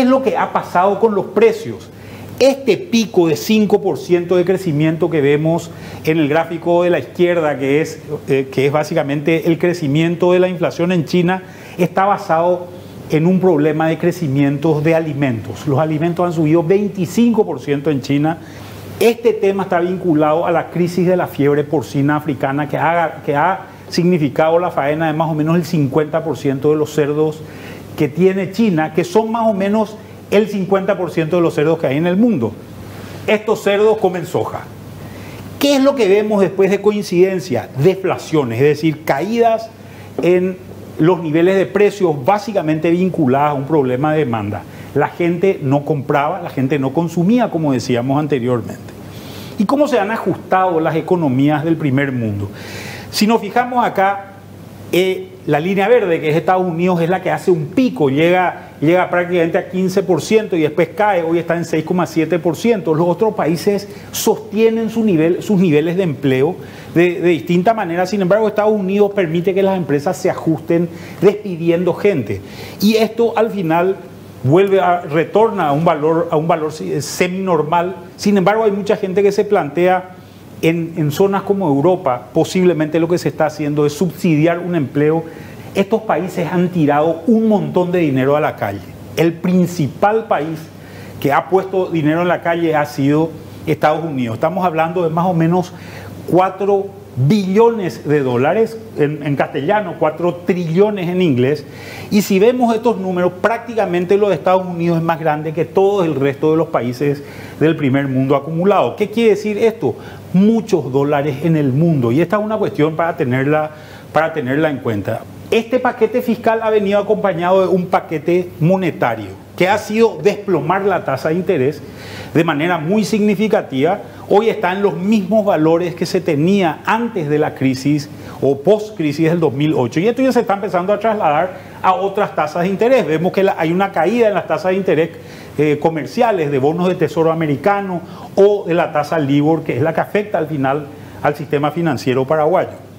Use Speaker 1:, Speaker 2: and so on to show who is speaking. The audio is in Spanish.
Speaker 1: ¿Qué es lo que ha pasado con los precios? Este pico de 5% de crecimiento que vemos en el gráfico de la izquierda, que es, eh, que es básicamente el crecimiento de la inflación en China, está basado en un problema de crecimiento de alimentos. Los alimentos han subido 25% en China. Este tema está vinculado a la crisis de la fiebre porcina africana que ha, que ha significado la faena de más o menos el 50% de los cerdos que tiene China, que son más o menos el 50% de los cerdos que hay en el mundo. Estos cerdos comen soja. ¿Qué es lo que vemos después de coincidencia? Deflaciones, es decir, caídas en los niveles de precios básicamente vinculadas a un problema de demanda. La gente no compraba, la gente no consumía, como decíamos anteriormente. ¿Y cómo se han ajustado las economías del primer mundo? Si nos fijamos acá, eh, la línea verde, que es Estados Unidos, es la que hace un pico, llega, llega prácticamente a 15% y después cae, hoy está en 6,7%. Los otros países sostienen su nivel, sus niveles de empleo de, de distinta manera, sin embargo Estados Unidos permite que las empresas se ajusten despidiendo gente. Y esto al final vuelve a, retorna a un valor, a un valor semi-normal. Sin embargo, hay mucha gente que se plantea en, zonas como Europa, posiblemente lo que se está haciendo es subsidiar un empleo. Estos países han tirado un montón de dinero a la calle. El principal país que ha puesto dinero en la calle ha sido Estados Unidos. Estamos hablando de más o menos 4 billones de dólares en, castellano, 4 trillones en inglés. Y si vemos estos números, prácticamente los Estados Unidos es más grande que todo el resto de los países del primer mundo acumulado. ¿Qué quiere decir esto? Muchos dólares en el mundo. Y esta es una cuestión para tenerla, para tenerla en cuenta. Este paquete fiscal ha venido acompañado de un paquete monetario que ha sido desplomar la tasa de interés de manera muy significativa. Hoy está en los mismos valores que se tenía antes de la crisis o post-crisis del 2008. Y esto ya se está empezando a trasladar a otras tasas de interés. Vemos que hay una caída en las tasas de interés eh, comerciales de bonos de tesoro americano o de la tasa LIBOR, que es la que afecta al final al sistema financiero paraguayo.